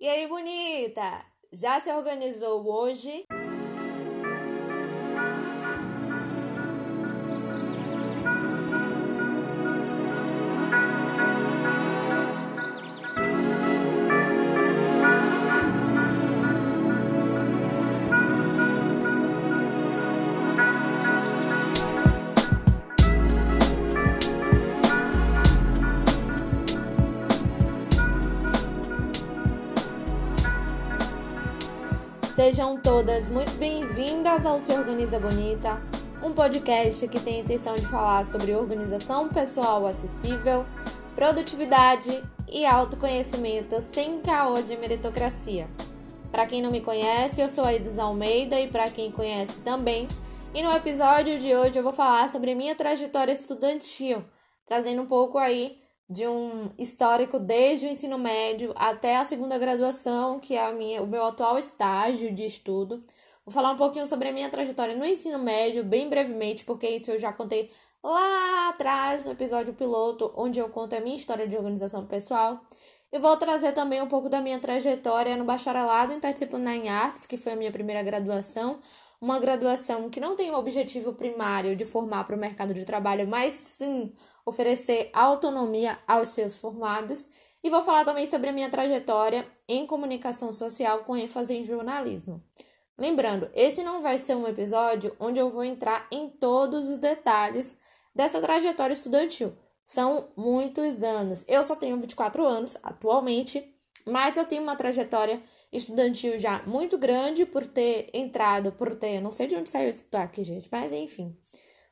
E aí, bonita? Já se organizou hoje? Sejam todas muito bem-vindas ao Se Organiza Bonita, um podcast que tem a intenção de falar sobre organização pessoal acessível, produtividade e autoconhecimento sem caô de meritocracia. Para quem não me conhece, eu sou a Isis Almeida e para quem conhece também. E no episódio de hoje eu vou falar sobre minha trajetória estudantil, trazendo um pouco aí de um histórico desde o ensino médio até a segunda graduação, que é a minha, o meu atual estágio de estudo. Vou falar um pouquinho sobre a minha trajetória no ensino médio, bem brevemente, porque isso eu já contei lá atrás no episódio piloto, onde eu conto a minha história de organização pessoal. E vou trazer também um pouco da minha trajetória no bacharelado Interdisciplinar em Artes, que foi a minha primeira graduação. Uma graduação que não tem o objetivo primário de formar para o mercado de trabalho, mas sim oferecer autonomia aos seus formados e vou falar também sobre a minha trajetória em comunicação social com ênfase em jornalismo. Lembrando, esse não vai ser um episódio onde eu vou entrar em todos os detalhes dessa trajetória estudantil. São muitos anos. Eu só tenho 24 anos atualmente, mas eu tenho uma trajetória estudantil já muito grande por ter entrado, por ter, não sei de onde saiu esse toque, gente, mas enfim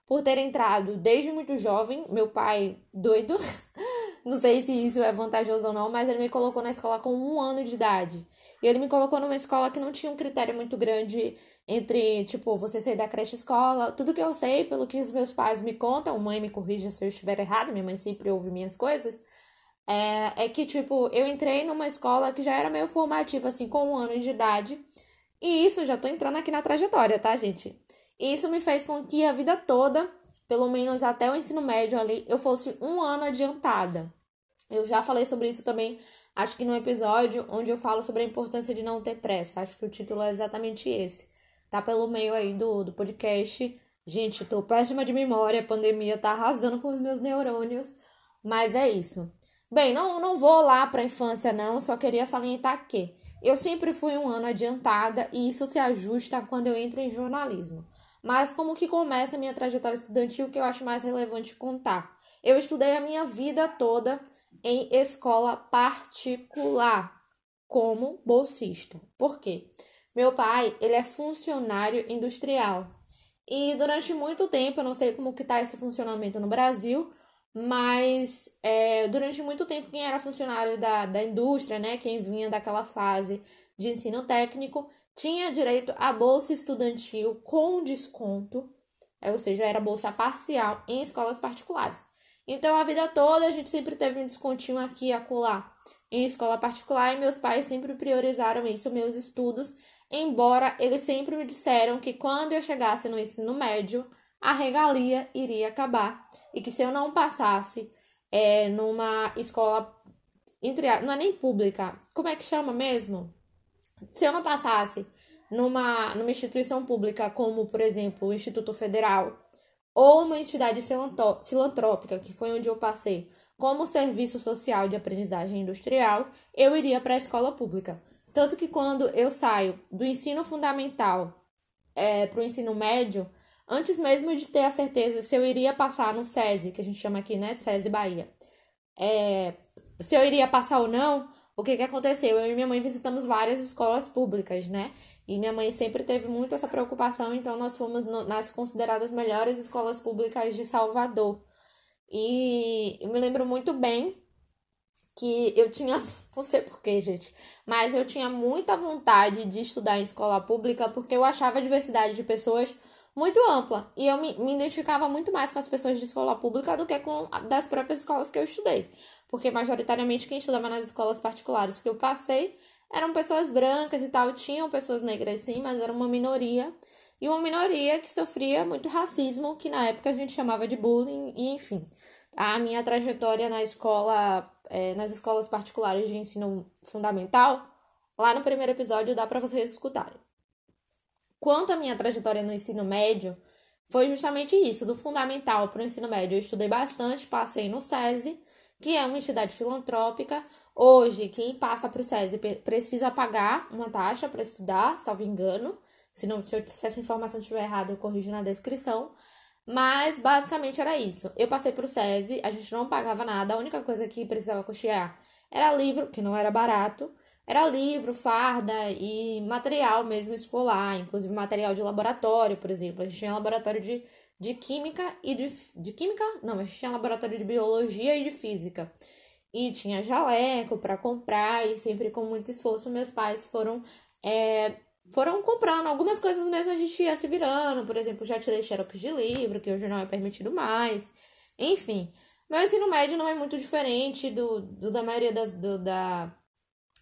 por ter entrado desde muito jovem. Meu pai, doido, não sei se isso é vantajoso ou não, mas ele me colocou na escola com um ano de idade. E ele me colocou numa escola que não tinha um critério muito grande entre, tipo, você sair da creche escola. Tudo que eu sei, pelo que os meus pais me contam, mãe me corrija se eu estiver errado, minha mãe sempre ouve minhas coisas. É, é que, tipo, eu entrei numa escola que já era meio formativa, assim, com um ano de idade. E isso, já tô entrando aqui na trajetória, tá, gente? Isso me fez com que a vida toda, pelo menos até o ensino médio ali, eu fosse um ano adiantada. Eu já falei sobre isso também, acho que no episódio onde eu falo sobre a importância de não ter pressa. Acho que o título é exatamente esse. Tá pelo meio aí do, do podcast. Gente, tô péssima de memória, a pandemia tá arrasando com os meus neurônios, mas é isso. Bem, não, não vou lá pra infância, não, só queria salientar que eu sempre fui um ano adiantada e isso se ajusta quando eu entro em jornalismo. Mas como que começa a minha trajetória estudantil que eu acho mais relevante contar? Eu estudei a minha vida toda em escola particular como bolsista. Por quê? Meu pai, ele é funcionário industrial. E durante muito tempo, eu não sei como que tá esse funcionamento no Brasil, mas é, durante muito tempo quem era funcionário da, da indústria, né, quem vinha daquela fase de ensino técnico, tinha direito à bolsa estudantil com desconto, é, ou seja, era bolsa parcial em escolas particulares. Então, a vida toda a gente sempre teve um descontinho aqui e acolá em escola particular e meus pais sempre priorizaram isso, meus estudos, embora eles sempre me disseram que quando eu chegasse no ensino médio, a regalia iria acabar e que se eu não passasse é, numa escola, entre, não é nem pública, como é que chama mesmo? Se eu não passasse numa, numa instituição pública, como, por exemplo, o Instituto Federal, ou uma entidade filantrópica, que foi onde eu passei, como serviço social de aprendizagem industrial, eu iria para a escola pública. Tanto que quando eu saio do ensino fundamental é, para o ensino médio, antes mesmo de ter a certeza se eu iria passar no SESI, que a gente chama aqui, né, SESI Bahia, é, se eu iria passar ou não, o que que aconteceu? Eu e minha mãe visitamos várias escolas públicas, né? E minha mãe sempre teve muito essa preocupação, então nós fomos nas consideradas melhores escolas públicas de Salvador. E eu me lembro muito bem que eu tinha, não sei porquê, gente, mas eu tinha muita vontade de estudar em escola pública porque eu achava a diversidade de pessoas muito ampla e eu me, me identificava muito mais com as pessoas de escola pública do que com das próprias escolas que eu estudei porque majoritariamente quem estudava nas escolas particulares que eu passei eram pessoas brancas e tal, tinham pessoas negras sim, mas era uma minoria, e uma minoria que sofria muito racismo, que na época a gente chamava de bullying, e enfim. A minha trajetória na escola, é, nas escolas particulares de ensino fundamental Lá no primeiro episódio dá para vocês escutarem. Quanto à minha trajetória no ensino médio, foi justamente isso, do fundamental para o ensino médio. Eu estudei bastante, passei no SESI, que é uma entidade filantrópica. Hoje, quem passa para o SESI precisa pagar uma taxa para estudar, salvo engano. Se, não, se, eu, se essa informação estiver errada, eu corrijo na descrição. Mas basicamente era isso. Eu passei para o SESI, a gente não pagava nada, a única coisa que precisava custear era livro, que não era barato, era livro, farda e material mesmo escolar, inclusive material de laboratório, por exemplo. A gente tinha laboratório de, de química e de. De química? Não, gente tinha laboratório de biologia e de física. E tinha jaleco para comprar, e sempre com muito esforço, meus pais foram. É, foram comprando algumas coisas mesmo, a gente ia se virando. Por exemplo, já tirei xerox de livro, que hoje não é permitido mais. Enfim. Meu ensino médio não é muito diferente do, do da maioria das, do, da,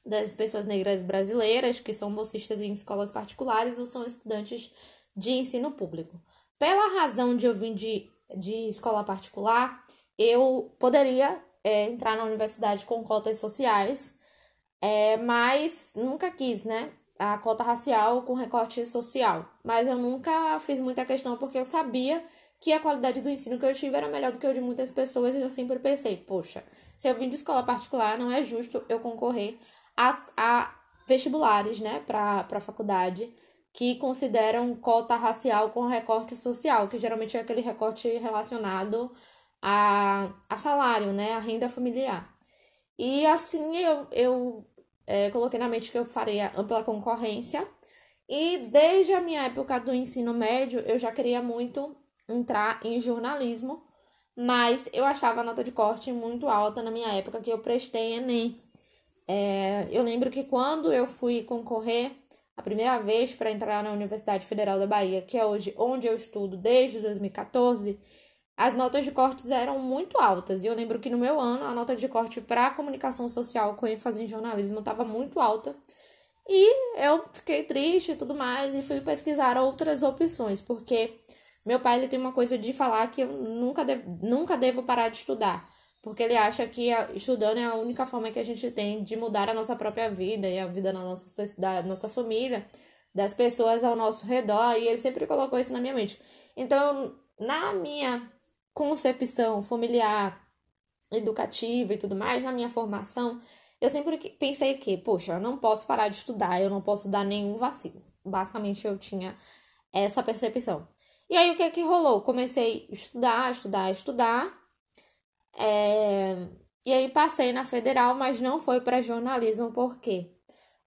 das pessoas negras brasileiras que são bolsistas em escolas particulares ou são estudantes de ensino público. Pela razão de eu vir de, de escola particular, eu poderia é, entrar na universidade com cotas sociais, é, mas nunca quis, né? A cota racial com recorte social. Mas eu nunca fiz muita questão porque eu sabia que a qualidade do ensino que eu tive era melhor do que o de muitas pessoas e eu sempre pensei, poxa, se eu vim de escola particular, não é justo eu concorrer a, a vestibulares, né, para a faculdade, que consideram cota racial com recorte social, que geralmente é aquele recorte relacionado a, a salário, né, a renda familiar. E assim eu, eu é, coloquei na mente que eu faria ampla concorrência. E desde a minha época do ensino médio, eu já queria muito entrar em jornalismo, mas eu achava a nota de corte muito alta na minha época que eu prestei Enem. É, eu lembro que quando eu fui concorrer a primeira vez para entrar na Universidade Federal da Bahia, que é hoje onde eu estudo desde 2014, as notas de cortes eram muito altas. E eu lembro que no meu ano a nota de corte para comunicação social com ênfase em jornalismo estava muito alta. E eu fiquei triste e tudo mais e fui pesquisar outras opções, porque meu pai ele tem uma coisa de falar que eu nunca, devo, nunca devo parar de estudar porque ele acha que estudando é a única forma que a gente tem de mudar a nossa própria vida e a vida da nossa, da nossa família, das pessoas ao nosso redor, e ele sempre colocou isso na minha mente. Então, na minha concepção familiar, educativa e tudo mais, na minha formação, eu sempre pensei que, poxa, eu não posso parar de estudar, eu não posso dar nenhum vacilo. Basicamente, eu tinha essa percepção. E aí, o que que rolou? Comecei a estudar, estudar, estudar, é... E aí passei na federal, mas não foi para jornalismo, porque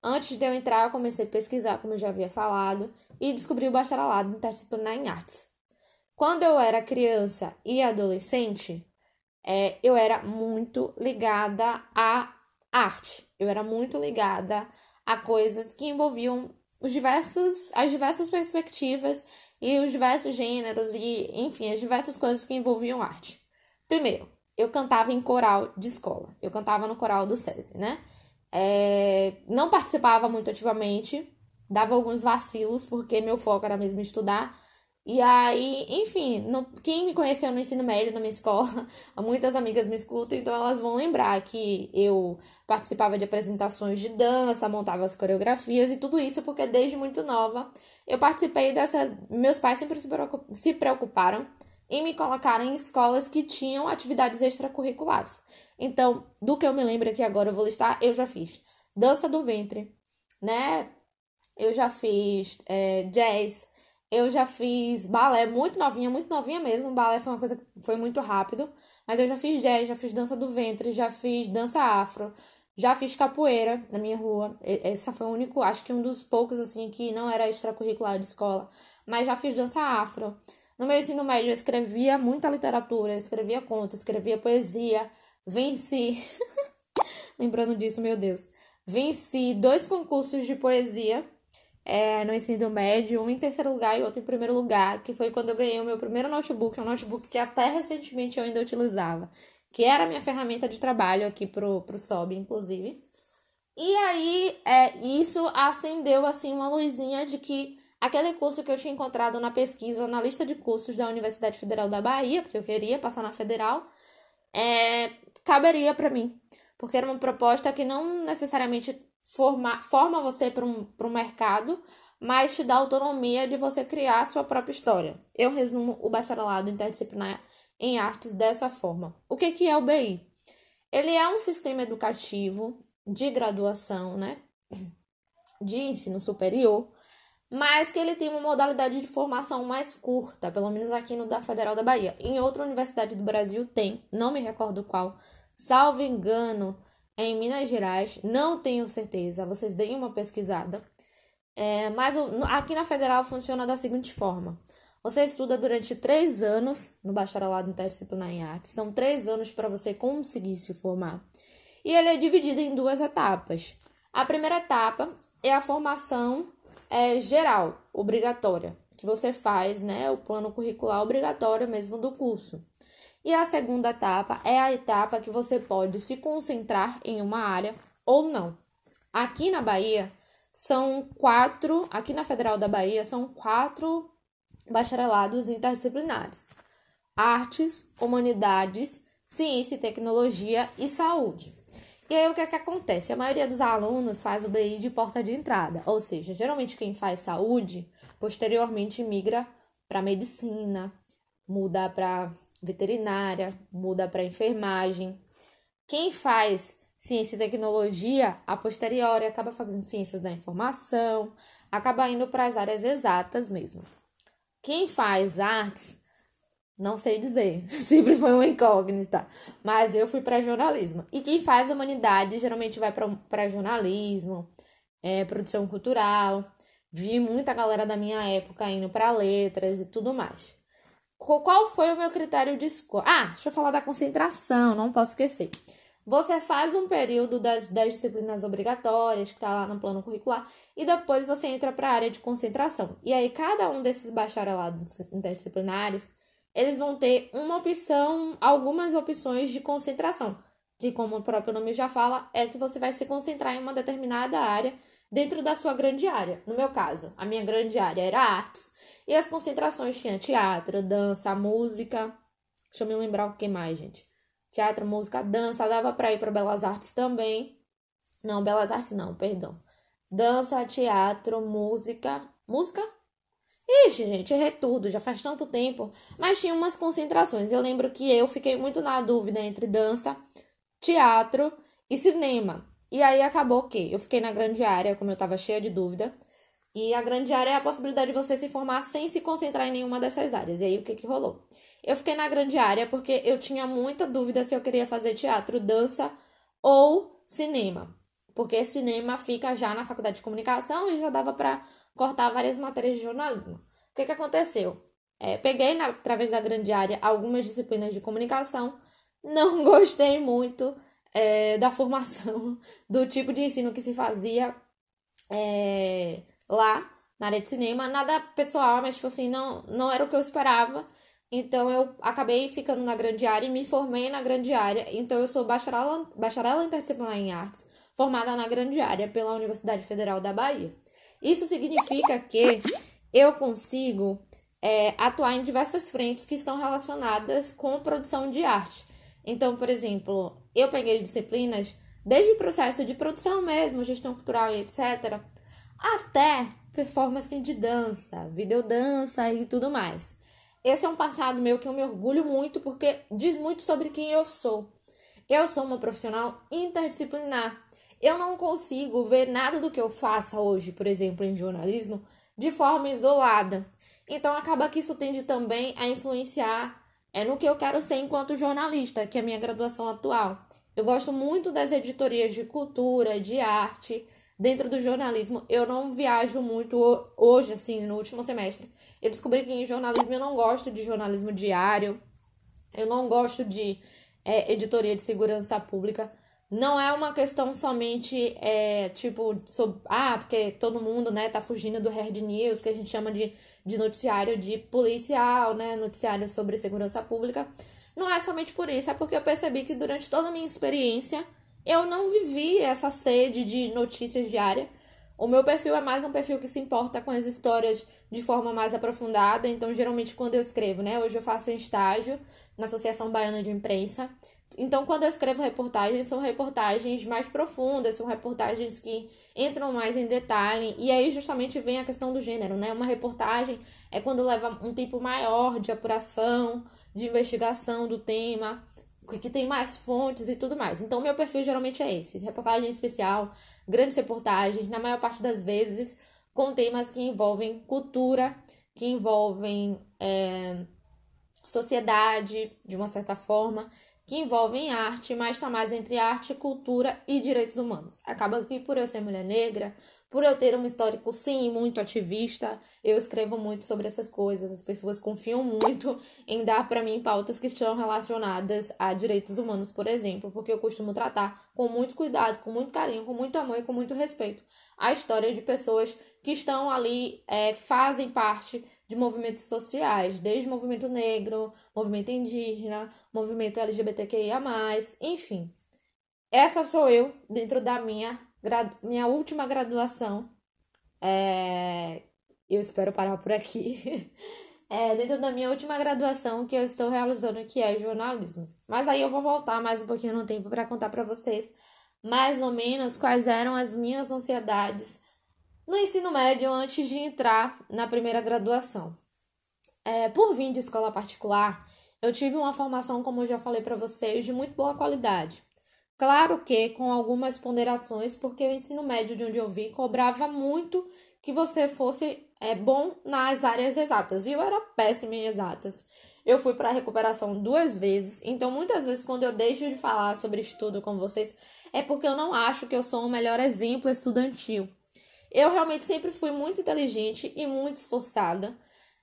antes de eu entrar, eu comecei a pesquisar, como eu já havia falado, e descobri o bacharelado interdisciplinar em artes. Quando eu era criança e adolescente, é, eu era muito ligada à arte. Eu era muito ligada a coisas que envolviam os diversos, as diversas perspectivas e os diversos gêneros e, enfim, as diversas coisas que envolviam arte. Primeiro, eu cantava em coral de escola. Eu cantava no coral do SESI, né? É, não participava muito ativamente, dava alguns vacilos, porque meu foco era mesmo estudar. E aí, enfim, no, quem me conheceu no ensino médio, na minha escola, muitas amigas me escutam, então elas vão lembrar que eu participava de apresentações de dança, montava as coreografias e tudo isso porque desde muito nova eu participei dessas. Meus pais sempre se preocuparam e me colocaram em escolas que tinham atividades extracurriculares. Então, do que eu me lembro aqui agora, eu vou listar, eu já fiz dança do ventre, né? Eu já fiz é, jazz, eu já fiz balé muito novinha, muito novinha mesmo. Balé foi uma coisa que foi muito rápido. Mas eu já fiz jazz, já fiz dança do ventre, já fiz dança afro, já fiz capoeira na minha rua. Essa foi o único, acho que um dos poucos, assim, que não era extracurricular de escola. Mas já fiz dança afro. No meu ensino médio, eu escrevia muita literatura, escrevia contos, escrevia poesia. Venci. Lembrando disso, meu Deus. Venci dois concursos de poesia é, no ensino médio, um em terceiro lugar e outro em primeiro lugar, que foi quando eu ganhei o meu primeiro notebook, um notebook que até recentemente eu ainda utilizava, que era a minha ferramenta de trabalho aqui pro, pro SOB, inclusive. E aí, é, isso acendeu, assim, uma luzinha de que aquele curso que eu tinha encontrado na pesquisa, na lista de cursos da Universidade Federal da Bahia, porque eu queria passar na federal, é, caberia para mim, porque era uma proposta que não necessariamente forma, forma você para um, mercado, mas te dá autonomia de você criar a sua própria história. Eu resumo o bacharelado interdisciplinar em artes dessa forma. O que, que é o BI? Ele é um sistema educativo de graduação, né? De ensino superior, mas que ele tem uma modalidade de formação mais curta, pelo menos aqui no da Federal da Bahia. Em outra universidade do Brasil tem, não me recordo qual, salvo engano, é em Minas Gerais, não tenho certeza, vocês deem uma pesquisada. É, mas aqui na Federal funciona da seguinte forma: você estuda durante três anos no bacharelado interdisciplinar em artes, são três anos para você conseguir se formar. E ele é dividido em duas etapas. A primeira etapa é a formação é, geral, obrigatória, que você faz, né, o plano curricular obrigatório mesmo do curso. E a segunda etapa é a etapa que você pode se concentrar em uma área ou não. Aqui na Bahia são quatro, aqui na Federal da Bahia são quatro bacharelados interdisciplinares: artes, humanidades, ciência e tecnologia e saúde. E aí o que é que acontece? A maioria dos alunos faz o DI de porta de entrada, ou seja, geralmente quem faz saúde posteriormente migra para medicina, muda para veterinária, muda para enfermagem. Quem faz ciência e tecnologia, a posteriori acaba fazendo ciências da informação, acaba indo para as áreas exatas mesmo. Quem faz artes não sei dizer, sempre foi uma incógnita, mas eu fui para jornalismo. E quem faz humanidade geralmente vai para jornalismo, é, produção cultural. Vi muita galera da minha época indo para letras e tudo mais. Qual foi o meu critério de escolha? Ah, deixa eu falar da concentração, não posso esquecer. Você faz um período das 10 disciplinas obrigatórias, que está lá no plano curricular, e depois você entra para a área de concentração. E aí, cada um desses bacharelados interdisciplinares eles vão ter uma opção, algumas opções de concentração, que como o próprio nome já fala, é que você vai se concentrar em uma determinada área dentro da sua grande área. No meu caso, a minha grande área era artes, e as concentrações tinham teatro, dança, música. Deixa eu me lembrar o que mais, gente. Teatro, música, dança, dava para ir para Belas Artes também. Não, Belas Artes não, perdão. Dança, teatro, música. Música? Ixi, gente, errei tudo, já faz tanto tempo. Mas tinha umas concentrações. Eu lembro que eu fiquei muito na dúvida entre dança, teatro e cinema. E aí acabou que eu fiquei na grande área, como eu tava cheia de dúvida. E a grande área é a possibilidade de você se formar sem se concentrar em nenhuma dessas áreas. E aí o que que rolou? Eu fiquei na grande área porque eu tinha muita dúvida se eu queria fazer teatro, dança ou cinema. Porque cinema fica já na faculdade de comunicação e já dava para cortar várias matérias de jornalismo. O que, que aconteceu? É, peguei, na, através da grande área, algumas disciplinas de comunicação, não gostei muito é, da formação, do tipo de ensino que se fazia é, lá na área de cinema. Nada pessoal, mas, tipo assim, não, não era o que eu esperava. Então, eu acabei ficando na grande área e me formei na grande área. Então, eu sou bacharela, bacharela interdisciplinar em artes, formada na grande área pela Universidade Federal da Bahia. Isso significa que eu consigo é, atuar em diversas frentes que estão relacionadas com produção de arte. Então, por exemplo, eu peguei disciplinas desde o processo de produção mesmo, gestão cultural e etc., até performance de dança, videodança e tudo mais. Esse é um passado meu que eu me orgulho muito porque diz muito sobre quem eu sou. Eu sou uma profissional interdisciplinar eu não consigo ver nada do que eu faça hoje, por exemplo, em jornalismo, de forma isolada. Então acaba que isso tende também a influenciar é, no que eu quero ser enquanto jornalista, que é a minha graduação atual. Eu gosto muito das editorias de cultura, de arte, dentro do jornalismo. Eu não viajo muito hoje, assim, no último semestre. Eu descobri que em jornalismo eu não gosto de jornalismo diário, eu não gosto de é, editoria de segurança pública não é uma questão somente, é, tipo, sobre, ah, porque todo mundo, né, tá fugindo do hard news, que a gente chama de, de noticiário de policial, né, noticiário sobre segurança pública. Não é somente por isso, é porque eu percebi que durante toda a minha experiência eu não vivi essa sede de notícias diárias, O meu perfil é mais um perfil que se importa com as histórias de forma mais aprofundada, então geralmente quando eu escrevo, né? Hoje eu faço um estágio na Associação Baiana de Imprensa. Então, quando eu escrevo reportagens, são reportagens mais profundas, são reportagens que entram mais em detalhe, e aí justamente vem a questão do gênero, né? Uma reportagem é quando leva um tempo maior de apuração, de investigação do tema, que tem mais fontes e tudo mais. Então, meu perfil geralmente é esse: reportagem especial, grandes reportagens, na maior parte das vezes, com temas que envolvem cultura, que envolvem é, sociedade, de uma certa forma, que envolvem arte, mas está mais entre arte, cultura e direitos humanos. Acaba que, por eu ser mulher negra, por eu ter um histórico, sim, muito ativista, eu escrevo muito sobre essas coisas. As pessoas confiam muito em dar para mim pautas que estão relacionadas a direitos humanos, por exemplo, porque eu costumo tratar com muito cuidado, com muito carinho, com muito amor e com muito respeito a história de pessoas que estão ali, é, fazem parte de movimentos sociais, desde movimento negro, movimento indígena, movimento LGBTQIA, enfim. Essa sou eu dentro da minha minha última graduação. É... Eu espero parar por aqui. é, dentro da minha última graduação que eu estou realizando, que é jornalismo. Mas aí eu vou voltar mais um pouquinho no tempo para contar para vocês mais ou menos quais eram as minhas ansiedades no ensino médio antes de entrar na primeira graduação. É, por vir de escola particular, eu tive uma formação, como eu já falei para vocês, de muito boa qualidade. Claro que com algumas ponderações, porque o ensino médio de onde eu vi cobrava muito que você fosse é, bom nas áreas exatas. E eu era péssima em exatas. Eu fui para recuperação duas vezes, então muitas vezes quando eu deixo de falar sobre estudo com vocês, é porque eu não acho que eu sou o melhor exemplo estudantil. Eu realmente sempre fui muito inteligente e muito esforçada.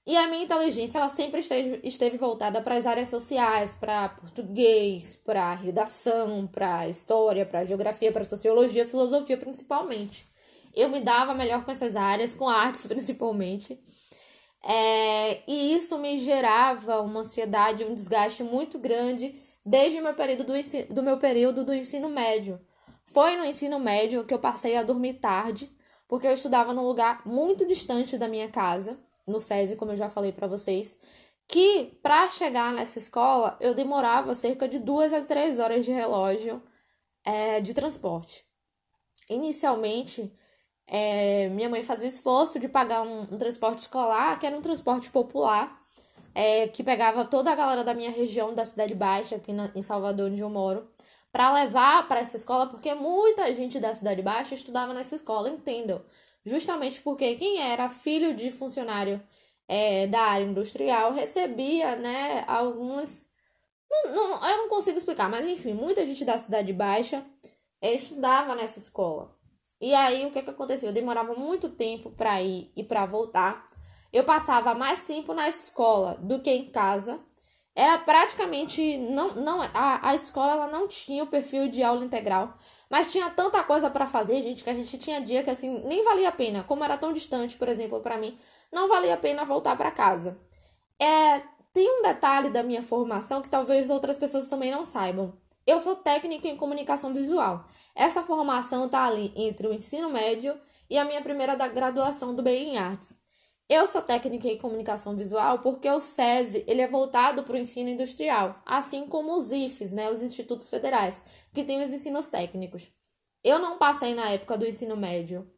E a minha inteligência, ela sempre esteve, esteve voltada para as áreas sociais, para português, para redação, para história, para geografia, para sociologia, filosofia principalmente. Eu me dava melhor com essas áreas, com artes principalmente. É, e isso me gerava uma ansiedade, um desgaste muito grande desde o meu período do, ensino, do meu período do ensino médio. Foi no ensino médio que eu passei a dormir tarde, porque eu estudava num lugar muito distante da minha casa no SESI, como eu já falei para vocês, que para chegar nessa escola eu demorava cerca de duas a três horas de relógio é, de transporte. Inicialmente, é, minha mãe fazia o esforço de pagar um, um, transporte escolar, que era um transporte popular, é, que pegava toda a galera da minha região, da Cidade Baixa, aqui na, em Salvador, onde eu moro, para levar para essa escola, porque muita gente da Cidade Baixa estudava nessa escola, entendam justamente porque quem era filho de funcionário é, da área industrial recebia, né, algumas. Não, não, eu não consigo explicar, mas enfim, muita gente da Cidade Baixa é, estudava nessa escola. E aí o que, que aconteceu? Eu demorava muito tempo para ir e para voltar. Eu passava mais tempo na escola do que em casa. Era praticamente não não a, a escola ela não tinha o perfil de aula integral. Mas tinha tanta coisa para fazer, gente, que a gente tinha dia que assim nem valia a pena. Como era tão distante, por exemplo, para mim, não valia a pena voltar para casa. É, tem um detalhe da minha formação que talvez outras pessoas também não saibam. Eu sou técnica em comunicação visual. Essa formação tá ali entre o ensino médio e a minha primeira da graduação do BI em Artes. Eu sou técnica em comunicação visual porque o SESI ele é voltado para o ensino industrial, assim como os IFES, né, os institutos federais, que têm os ensinos técnicos. Eu não passei na época do ensino médio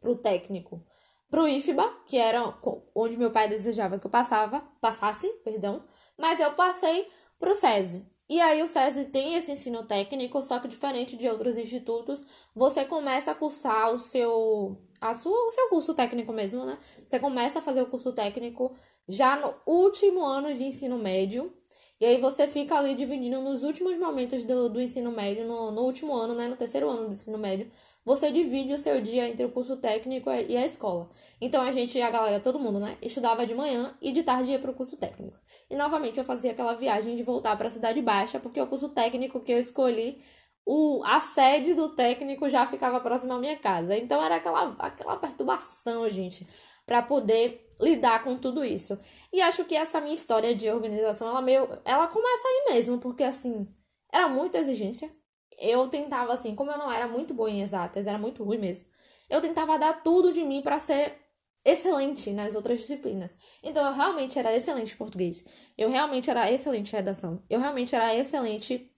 para o técnico, para o IFBA, que era onde meu pai desejava que eu passava, passasse, perdão, mas eu passei para o SESI. E aí o SESI tem esse ensino técnico, só que diferente de outros institutos, você começa a cursar o seu a sua, o seu curso técnico mesmo, né? Você começa a fazer o curso técnico já no último ano de ensino médio. E aí você fica ali dividindo nos últimos momentos do, do ensino médio, no, no último ano, né? No terceiro ano do ensino médio. Você divide o seu dia entre o curso técnico e a escola. Então a gente, a galera, todo mundo, né? Estudava de manhã e de tarde ia para o curso técnico. E novamente eu fazia aquela viagem de voltar para a Cidade Baixa, porque o curso técnico que eu escolhi o, a sede do técnico já ficava próxima à minha casa. Então era aquela, aquela perturbação, gente, para poder lidar com tudo isso. E acho que essa minha história de organização, ela meio, ela começa aí mesmo, porque assim, era muita exigência. Eu tentava assim, como eu não era muito boa em exatas, era muito ruim mesmo. eu tentava dar tudo de mim para ser excelente nas outras disciplinas. Então eu realmente era excelente em português. Eu realmente era excelente em redação. Eu realmente era excelente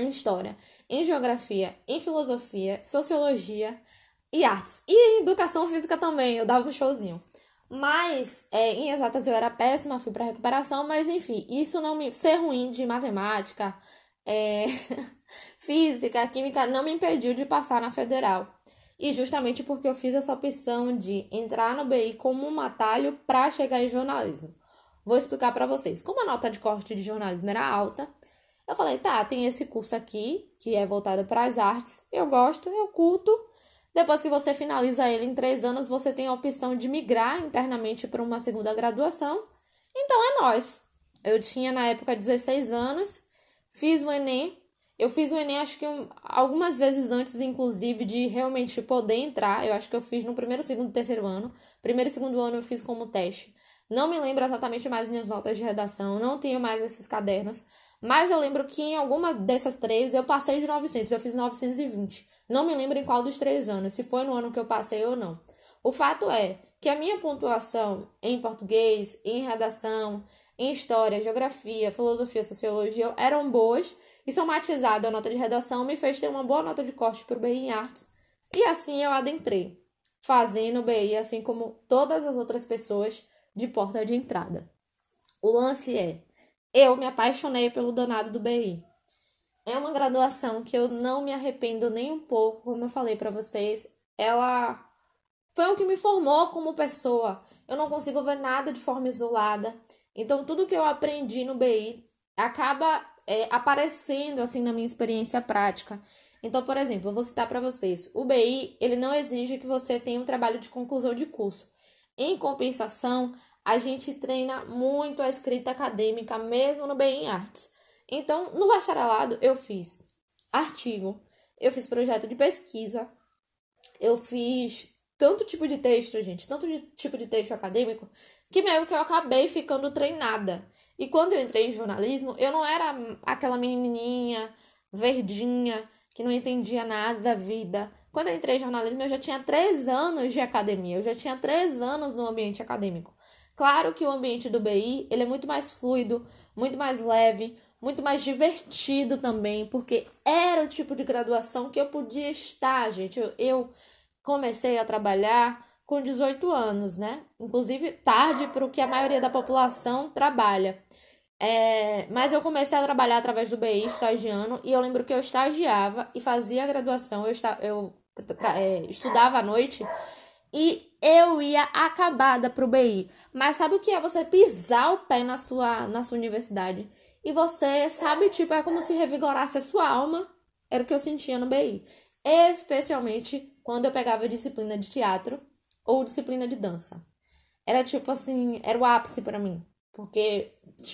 em história, em geografia, em filosofia, sociologia e artes. E em educação física também, eu dava um showzinho. Mas é, em exatas eu era péssima, fui para recuperação, mas enfim, isso não me. Ser ruim de matemática, é, física, química, não me impediu de passar na federal. E justamente porque eu fiz essa opção de entrar no BI como um atalho para chegar em jornalismo. Vou explicar para vocês. Como a nota de corte de jornalismo era alta, eu falei, tá, tem esse curso aqui, que é voltado para as artes, eu gosto, eu curto. Depois que você finaliza ele em três anos, você tem a opção de migrar internamente para uma segunda graduação. Então é nós. Eu tinha na época 16 anos, fiz o Enem. Eu fiz o Enem acho que um, algumas vezes antes, inclusive, de realmente poder entrar. Eu acho que eu fiz no primeiro, segundo terceiro ano. Primeiro e segundo ano eu fiz como teste. Não me lembro exatamente mais minhas notas de redação, não tenho mais esses cadernos. Mas eu lembro que em alguma dessas três eu passei de 900, eu fiz 920. Não me lembro em qual dos três anos, se foi no ano que eu passei ou não. O fato é que a minha pontuação em português, em redação, em história, geografia, filosofia, sociologia eram boas e somatizado a nota de redação me fez ter uma boa nota de corte para o BI em artes. E assim eu adentrei, fazendo o BI assim como todas as outras pessoas de porta de entrada. O lance é eu me apaixonei pelo danado do BI. É uma graduação que eu não me arrependo nem um pouco, como eu falei para vocês. Ela foi o que me formou como pessoa. Eu não consigo ver nada de forma isolada. Então, tudo que eu aprendi no BI acaba é, aparecendo assim na minha experiência prática. Então, por exemplo, eu vou citar para vocês: o BI ele não exige que você tenha um trabalho de conclusão de curso. Em compensação, a gente treina muito a escrita acadêmica, mesmo no BI em Artes. Então, no bacharelado, eu fiz artigo, eu fiz projeto de pesquisa, eu fiz tanto tipo de texto, gente, tanto de tipo de texto acadêmico, que meio que eu acabei ficando treinada. E quando eu entrei em jornalismo, eu não era aquela menininha verdinha que não entendia nada da vida. Quando eu entrei em jornalismo, eu já tinha três anos de academia, eu já tinha três anos no ambiente acadêmico. Claro que o ambiente do BI ele é muito mais fluido, muito mais leve, muito mais divertido também, porque era o tipo de graduação que eu podia estar, gente. Eu, eu comecei a trabalhar com 18 anos, né? Inclusive tarde para o que a maioria da população trabalha. É, mas eu comecei a trabalhar através do BI estagiando e eu lembro que eu estagiava e fazia a graduação, eu, esta, eu é, estudava à noite e eu ia acabada pro BI. Mas sabe o que é você pisar o pé na sua, na sua universidade? E você, sabe, tipo, é como se revigorasse a sua alma. Era o que eu sentia no BI. Especialmente quando eu pegava disciplina de teatro ou disciplina de dança. Era tipo assim, era o ápice para mim. Porque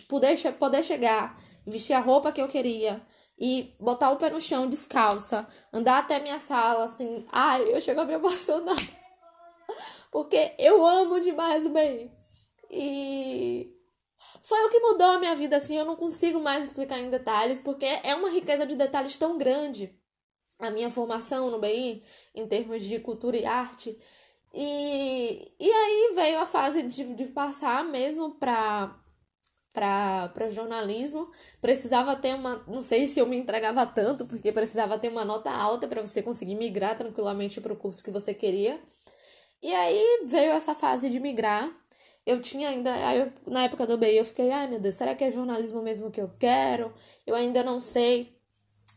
poder, poder chegar, vestir a roupa que eu queria e botar o pé no chão descalça, andar até minha sala, assim, ai, eu chego a me emocionar. Porque eu amo demais o BI. E foi o que mudou a minha vida, assim, eu não consigo mais explicar em detalhes, porque é uma riqueza de detalhes tão grande. A minha formação no BI, em termos de cultura e arte. E, e aí veio a fase de, de passar mesmo para para jornalismo, precisava ter uma, não sei se eu me entregava tanto, porque precisava ter uma nota alta para você conseguir migrar tranquilamente para o curso que você queria. E aí veio essa fase de migrar eu tinha ainda, eu, na época do BI, eu fiquei, ai meu Deus, será que é jornalismo mesmo que eu quero? Eu ainda não sei.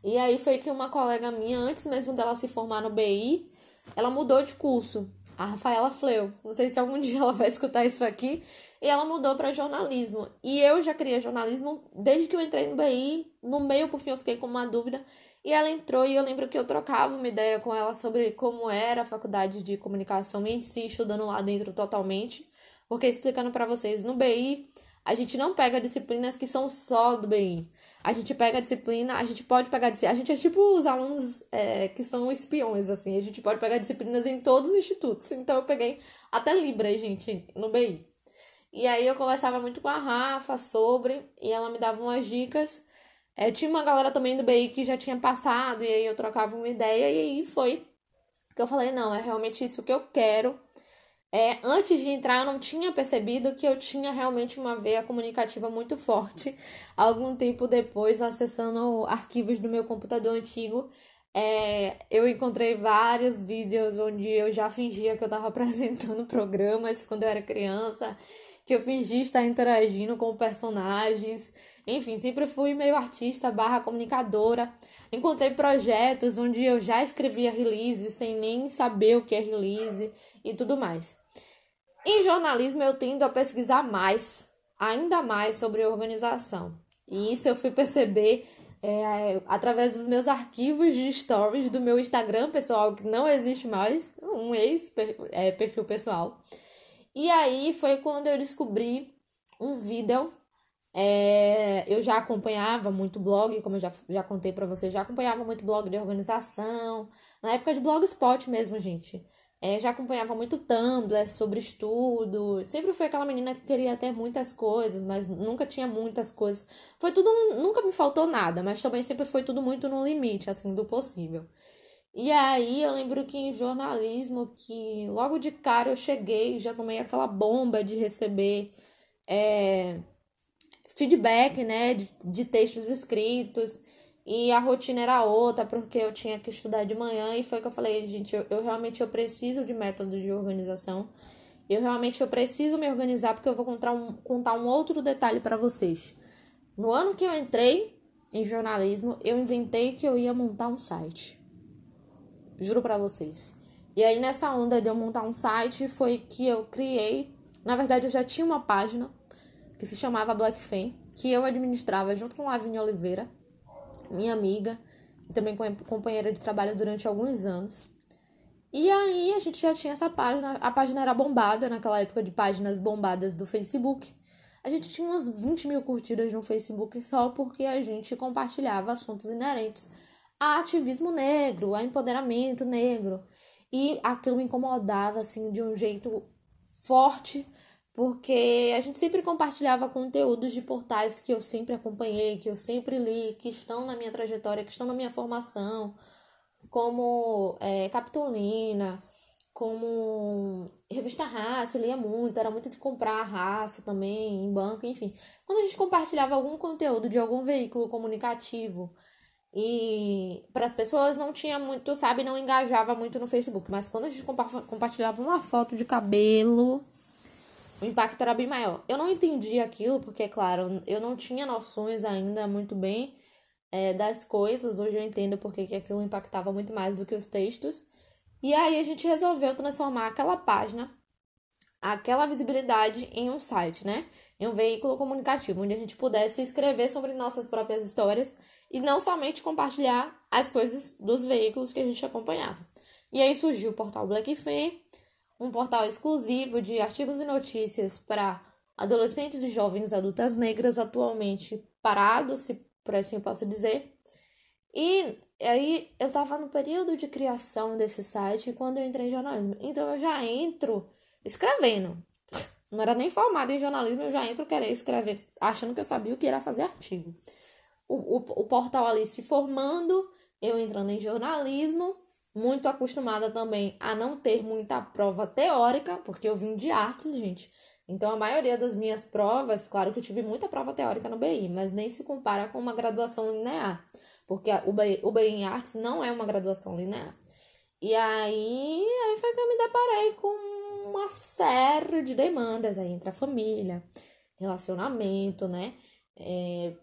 E aí foi que uma colega minha, antes mesmo dela se formar no BI, ela mudou de curso. A Rafaela Fleu. Não sei se algum dia ela vai escutar isso aqui. E ela mudou para jornalismo. E eu já queria jornalismo desde que eu entrei no BI. No meio, por fim, eu fiquei com uma dúvida. E ela entrou e eu lembro que eu trocava uma ideia com ela sobre como era a faculdade de comunicação em si, estudando lá dentro totalmente. Porque explicando para vocês, no BI, a gente não pega disciplinas que são só do BI. A gente pega a disciplina, a gente pode pegar a gente é tipo os alunos é, que são espiões, assim, a gente pode pegar disciplinas em todos os institutos. Então eu peguei até Libra, gente, no BI. E aí eu conversava muito com a Rafa sobre, e ela me dava umas dicas. É, tinha uma galera também do BI que já tinha passado, e aí eu trocava uma ideia, e aí foi que eu falei, não, é realmente isso que eu quero. É, antes de entrar, eu não tinha percebido que eu tinha realmente uma veia comunicativa muito forte. Algum tempo depois, acessando arquivos do meu computador antigo, é, eu encontrei vários vídeos onde eu já fingia que eu estava apresentando programas quando eu era criança, que eu fingia estar interagindo com personagens. Enfim, sempre fui meio artista barra comunicadora. Encontrei projetos onde eu já escrevia release sem nem saber o que é release e tudo mais. Em jornalismo, eu tendo a pesquisar mais, ainda mais sobre organização. E isso eu fui perceber é, através dos meus arquivos de stories do meu Instagram pessoal, que não existe mais, um ex-perfil é, pessoal. E aí foi quando eu descobri um vídeo. É, eu já acompanhava muito blog, como eu já, já contei para vocês, já acompanhava muito blog de organização, na época de blogspot mesmo, gente. É, já acompanhava muito Tumblr sobre estudo. Sempre fui aquela menina que queria ter muitas coisas, mas nunca tinha muitas coisas. Foi tudo, nunca me faltou nada, mas também sempre foi tudo muito no limite, assim, do possível. E aí eu lembro que em jornalismo, que logo de cara eu cheguei, já tomei aquela bomba de receber é, feedback, né, de, de textos escritos. E a rotina era outra, porque eu tinha que estudar de manhã. E foi que eu falei, gente, eu, eu realmente eu preciso de método de organização. Eu realmente eu preciso me organizar, porque eu vou contar um, contar um outro detalhe para vocês. No ano que eu entrei em jornalismo, eu inventei que eu ia montar um site. Juro para vocês. E aí, nessa onda de eu montar um site, foi que eu criei. Na verdade, eu já tinha uma página que se chamava Black Fan, que eu administrava junto com Lavínia Oliveira minha amiga, e também companheira de trabalho durante alguns anos. E aí a gente já tinha essa página, a página era bombada naquela época de páginas bombadas do Facebook. A gente tinha umas 20 mil curtidas no Facebook só porque a gente compartilhava assuntos inerentes a ativismo negro, a empoderamento negro. E aquilo me incomodava assim de um jeito forte porque a gente sempre compartilhava conteúdos de portais que eu sempre acompanhei, que eu sempre li, que estão na minha trajetória, que estão na minha formação, como é, Capitolina, como revista Raça, eu lia muito, era muito de comprar raça também em banco, enfim. Quando a gente compartilhava algum conteúdo de algum veículo comunicativo e para as pessoas não tinha muito, sabe, não engajava muito no Facebook, mas quando a gente compartilhava uma foto de cabelo o impacto era bem maior. Eu não entendi aquilo, porque, claro, eu não tinha noções ainda muito bem é, das coisas. Hoje eu entendo porque que aquilo impactava muito mais do que os textos. E aí a gente resolveu transformar aquela página, aquela visibilidade em um site, né? Em um veículo comunicativo, onde a gente pudesse escrever sobre nossas próprias histórias e não somente compartilhar as coisas dos veículos que a gente acompanhava. E aí surgiu o portal Black Fan, um portal exclusivo de artigos e notícias para adolescentes e jovens adultas negras, atualmente parado, se por assim posso dizer. E aí eu estava no período de criação desse site quando eu entrei em jornalismo. Então eu já entro escrevendo. Não era nem formada em jornalismo, eu já entro querendo escrever, achando que eu sabia o que era fazer artigo. O, o, o portal ali se formando, eu entrando em jornalismo, muito acostumada também a não ter muita prova teórica, porque eu vim de artes, gente. Então, a maioria das minhas provas, claro que eu tive muita prova teórica no BI, mas nem se compara com uma graduação linear, porque o BI, o BI em artes não é uma graduação linear. E aí, aí foi que eu me deparei com uma série de demandas aí entre a família, relacionamento, né? É,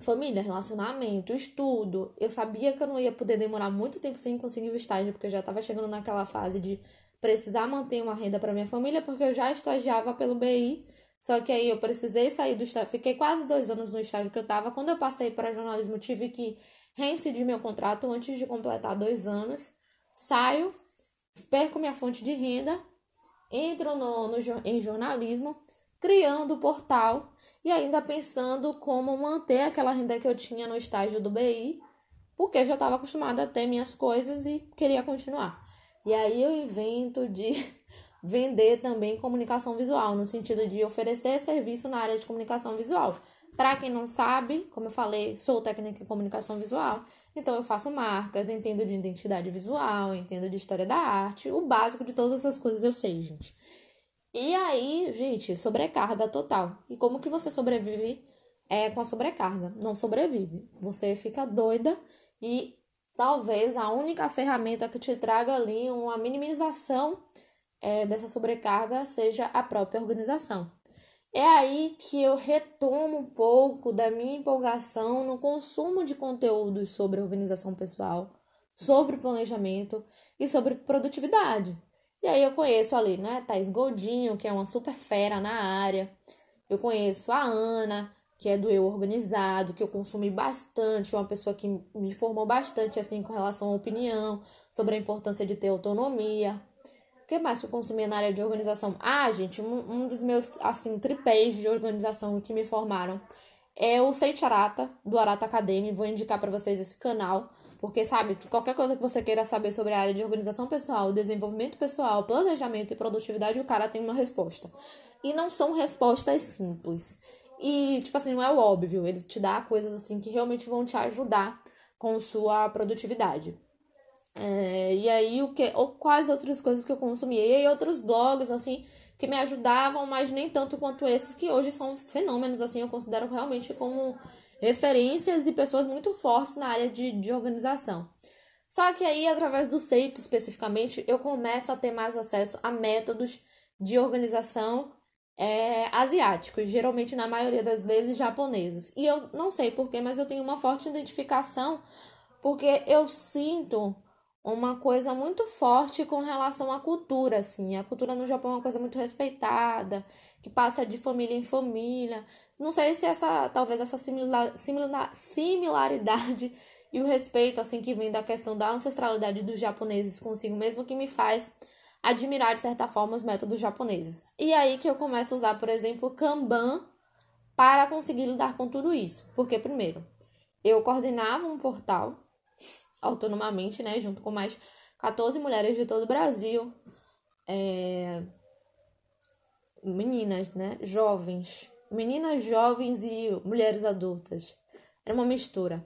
família, relacionamento, estudo. Eu sabia que eu não ia poder demorar muito tempo sem conseguir o estágio, porque eu já estava chegando naquela fase de precisar manter uma renda para minha família, porque eu já estagiava pelo BI. Só que aí eu precisei sair do estágio. Fiquei quase dois anos no estágio que eu estava. Quando eu passei para jornalismo, tive que reincidir meu contrato antes de completar dois anos. Saio, perco minha fonte de renda, entro no, no, em jornalismo, criando o portal e ainda pensando como manter aquela renda que eu tinha no estágio do BI, porque já estava acostumada a ter minhas coisas e queria continuar. E aí eu invento de vender também comunicação visual, no sentido de oferecer serviço na área de comunicação visual. Para quem não sabe, como eu falei, sou técnica em comunicação visual. Então eu faço marcas, entendo de identidade visual, entendo de história da arte, o básico de todas essas coisas eu sei, gente. E aí, gente, sobrecarga total. E como que você sobrevive é, com a sobrecarga? Não sobrevive. Você fica doida e talvez a única ferramenta que te traga ali uma minimização é, dessa sobrecarga seja a própria organização. É aí que eu retomo um pouco da minha empolgação no consumo de conteúdos sobre organização pessoal, sobre planejamento e sobre produtividade. E aí eu conheço ali, né, Thais Goldinho, que é uma super fera na área. Eu conheço a Ana, que é do Eu Organizado, que eu consumi bastante, uma pessoa que me formou bastante assim com relação à opinião, sobre a importância de ter autonomia que mais que eu consumia na área de organização? Ah, gente, um, um dos meus, assim, tripés de organização que me formaram é o Sente Arata, do Arata Academy. Vou indicar para vocês esse canal, porque, sabe, qualquer coisa que você queira saber sobre a área de organização pessoal, desenvolvimento pessoal, planejamento e produtividade, o cara tem uma resposta. E não são respostas simples. E, tipo assim, não é o óbvio, ele te dá coisas, assim, que realmente vão te ajudar com sua produtividade. É, e aí, o que, ou quais outras coisas que eu consumia. E aí, outros blogs, assim, que me ajudavam, mas nem tanto quanto esses, que hoje são fenômenos, assim, eu considero realmente como referências e pessoas muito fortes na área de, de organização. Só que aí, através do Seito especificamente, eu começo a ter mais acesso a métodos de organização é, asiáticos, geralmente na maioria das vezes japoneses. E eu não sei porquê, mas eu tenho uma forte identificação, porque eu sinto uma coisa muito forte com relação à cultura, assim. A cultura no Japão é uma coisa muito respeitada, que passa de família em família. Não sei se essa, talvez essa similar, similar, similaridade e o respeito, assim, que vem da questão da ancestralidade dos japoneses consigo mesmo que me faz admirar, de certa forma, os métodos japoneses. E aí que eu começo a usar, por exemplo, Kanban para conseguir lidar com tudo isso. Porque, primeiro, eu coordenava um portal autonomamente, né, junto com mais 14 mulheres de todo o Brasil, é, meninas, né, jovens, meninas jovens e mulheres adultas. Era uma mistura.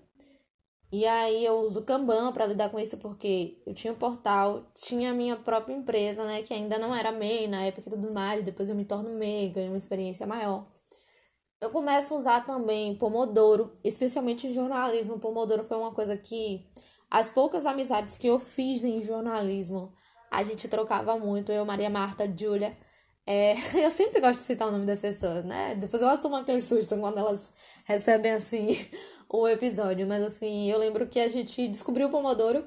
E aí eu uso o Kanban para lidar com isso porque eu tinha um portal, tinha a minha própria empresa, né, que ainda não era MEI na época e tudo mais, depois eu me torno MEI, ganho uma experiência maior. Eu começo a usar também Pomodoro, especialmente em jornalismo. Pomodoro foi uma coisa que as poucas amizades que eu fiz em jornalismo, a gente trocava muito, eu, Maria Marta, Júlia. É, eu sempre gosto de citar o nome das pessoas, né? Depois elas tomam aquele susto quando elas recebem, assim, o episódio. Mas, assim, eu lembro que a gente descobriu o Pomodoro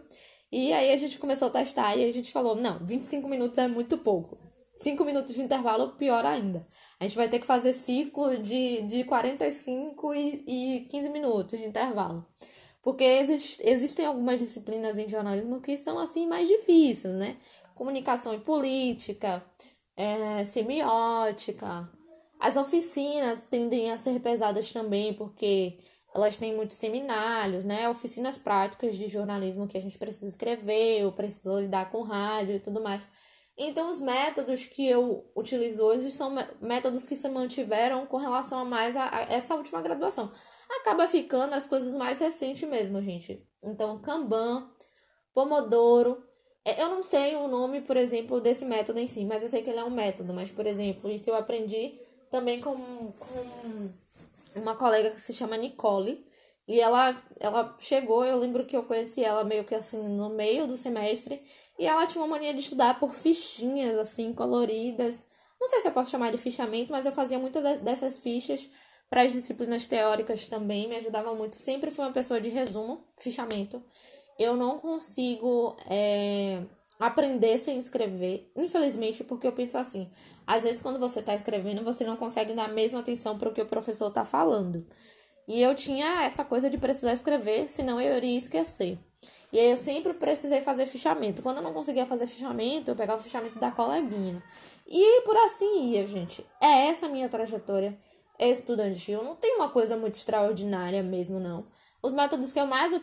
e aí a gente começou a testar e a gente falou: não, 25 minutos é muito pouco. 5 minutos de intervalo, pior ainda. A gente vai ter que fazer ciclo de, de 45 e, e 15 minutos de intervalo. Porque exist, existem algumas disciplinas em jornalismo que são assim mais difíceis, né? Comunicação e política, é, semiótica. As oficinas tendem a ser pesadas também, porque elas têm muitos seminários, né? Oficinas práticas de jornalismo que a gente precisa escrever, ou precisa lidar com rádio e tudo mais. Então, os métodos que eu utilizo hoje são métodos que se mantiveram com relação a mais a, a essa última graduação acaba ficando as coisas mais recentes mesmo, gente. Então, Kanban, Pomodoro. É, eu não sei o nome, por exemplo, desse método em si, mas eu sei que ele é um método. Mas, por exemplo, isso eu aprendi também com, com uma colega que se chama Nicole. E ela, ela chegou, eu lembro que eu conheci ela meio que assim no meio do semestre. E ela tinha uma mania de estudar por fichinhas, assim, coloridas. Não sei se eu posso chamar de fichamento, mas eu fazia muitas dessas fichas para as disciplinas teóricas também me ajudava muito. Sempre fui uma pessoa de resumo, fichamento. Eu não consigo é, aprender sem escrever, infelizmente, porque eu penso assim: às vezes, quando você está escrevendo, você não consegue dar a mesma atenção para o que o professor está falando. E eu tinha essa coisa de precisar escrever, senão eu iria esquecer. E aí eu sempre precisei fazer fichamento. Quando eu não conseguia fazer fichamento, eu pegava o fichamento da coleguinha. E por assim ia, gente. É essa a minha trajetória estudantil não tem uma coisa muito extraordinária mesmo, não. Os métodos que eu mais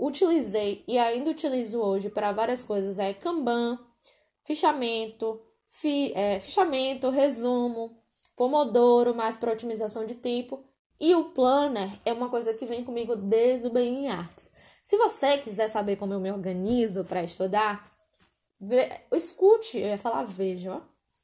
utilizei e ainda utilizo hoje para várias coisas é Kanban, fichamento, fi, é, fichamento, resumo, Pomodoro, mais para otimização de tempo. E o planner é uma coisa que vem comigo desde o Bem em Artes. Se você quiser saber como eu me organizo para estudar, escute, eu ia falar veja, ó.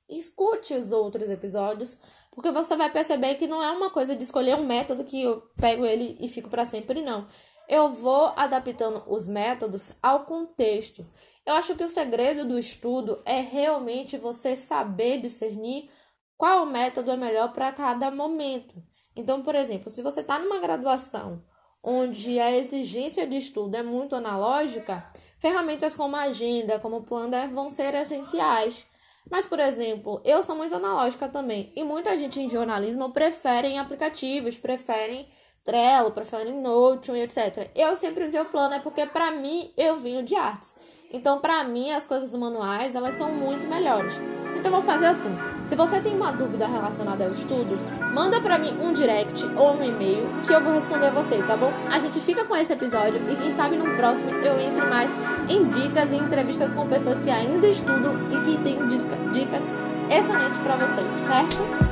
Escute os outros episódios, porque você vai perceber que não é uma coisa de escolher um método que eu pego ele e fico para sempre, não. Eu vou adaptando os métodos ao contexto. Eu acho que o segredo do estudo é realmente você saber discernir qual método é melhor para cada momento. Então, por exemplo, se você está numa graduação onde a exigência de estudo é muito analógica, ferramentas como a agenda, como o planner vão ser essenciais. Mas, por exemplo, eu sou muito analógica também, e muita gente em jornalismo preferem aplicativos, preferem Trello, preferem Notion e etc. Eu sempre usei o planner porque para mim eu vinha de artes. Então, para mim, as coisas manuais, elas são muito melhores. Então, vou fazer assim. Se você tem uma dúvida relacionada ao estudo, manda para mim um direct ou um e-mail que eu vou responder você, tá bom? A gente fica com esse episódio e quem sabe no próximo eu entre mais em dicas e entrevistas com pessoas que ainda estudam e que têm dicas excelentes para vocês, certo?